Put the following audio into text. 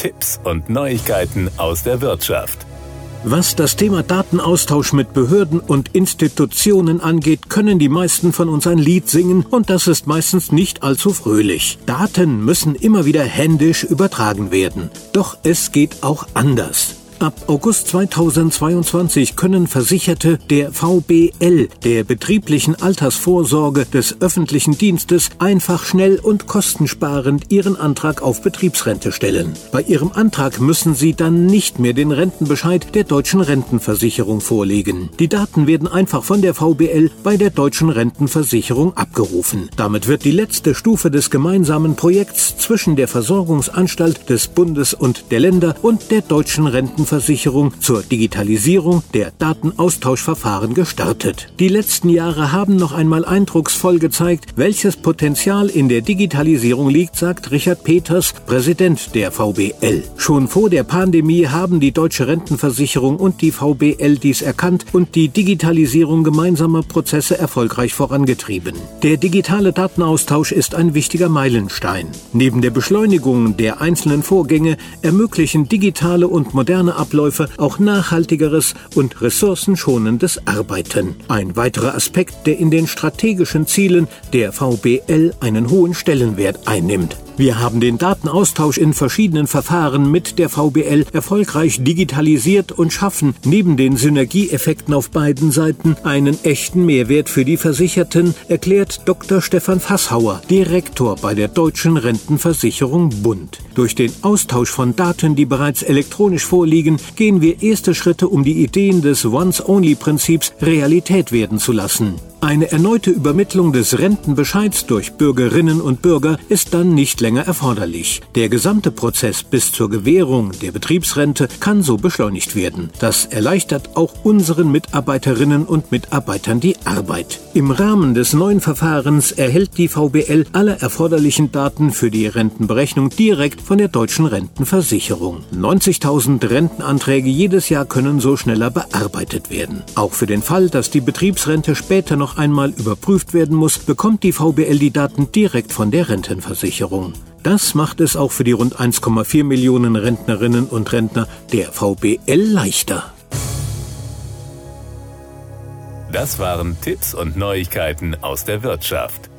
Tipps und Neuigkeiten aus der Wirtschaft. Was das Thema Datenaustausch mit Behörden und Institutionen angeht, können die meisten von uns ein Lied singen und das ist meistens nicht allzu fröhlich. Daten müssen immer wieder händisch übertragen werden. Doch es geht auch anders. Ab August 2022 können Versicherte der VBL, der betrieblichen Altersvorsorge des öffentlichen Dienstes, einfach schnell und kostensparend ihren Antrag auf Betriebsrente stellen. Bei ihrem Antrag müssen sie dann nicht mehr den Rentenbescheid der deutschen Rentenversicherung vorlegen. Die Daten werden einfach von der VBL bei der deutschen Rentenversicherung abgerufen. Damit wird die letzte Stufe des gemeinsamen Projekts zwischen der Versorgungsanstalt des Bundes und der Länder und der deutschen Rentenversicherung Rentenversicherung zur Digitalisierung der Datenaustauschverfahren gestartet. Die letzten Jahre haben noch einmal eindrucksvoll gezeigt, welches Potenzial in der Digitalisierung liegt, sagt Richard Peters, Präsident der VBL. Schon vor der Pandemie haben die deutsche Rentenversicherung und die VBL dies erkannt und die Digitalisierung gemeinsamer Prozesse erfolgreich vorangetrieben. Der digitale Datenaustausch ist ein wichtiger Meilenstein. Neben der Beschleunigung der einzelnen Vorgänge ermöglichen digitale und moderne Abläufe auch nachhaltigeres und ressourcenschonendes Arbeiten. Ein weiterer Aspekt, der in den strategischen Zielen der VBL einen hohen Stellenwert einnimmt. Wir haben den Datenaustausch in verschiedenen Verfahren mit der VBL erfolgreich digitalisiert und schaffen neben den Synergieeffekten auf beiden Seiten einen echten Mehrwert für die Versicherten, erklärt Dr. Stefan Fasshauer, Direktor bei der Deutschen Rentenversicherung Bund. Durch den Austausch von Daten, die bereits elektronisch vorliegen, gehen wir erste Schritte, um die Ideen des Once-Only-Prinzips Realität werden zu lassen. Eine erneute Übermittlung des Rentenbescheids durch Bürgerinnen und Bürger ist dann nicht länger erforderlich. Der gesamte Prozess bis zur Gewährung der Betriebsrente kann so beschleunigt werden. Das erleichtert auch unseren Mitarbeiterinnen und Mitarbeitern die Arbeit. Im Rahmen des neuen Verfahrens erhält die VBL alle erforderlichen Daten für die Rentenberechnung direkt von der deutschen Rentenversicherung. 90.000 Rentenanträge jedes Jahr können so schneller bearbeitet werden. Auch für den Fall, dass die Betriebsrente später noch noch einmal überprüft werden muss, bekommt die VBL die Daten direkt von der Rentenversicherung. Das macht es auch für die rund 1,4 Millionen Rentnerinnen und Rentner der VBL leichter. Das waren Tipps und Neuigkeiten aus der Wirtschaft.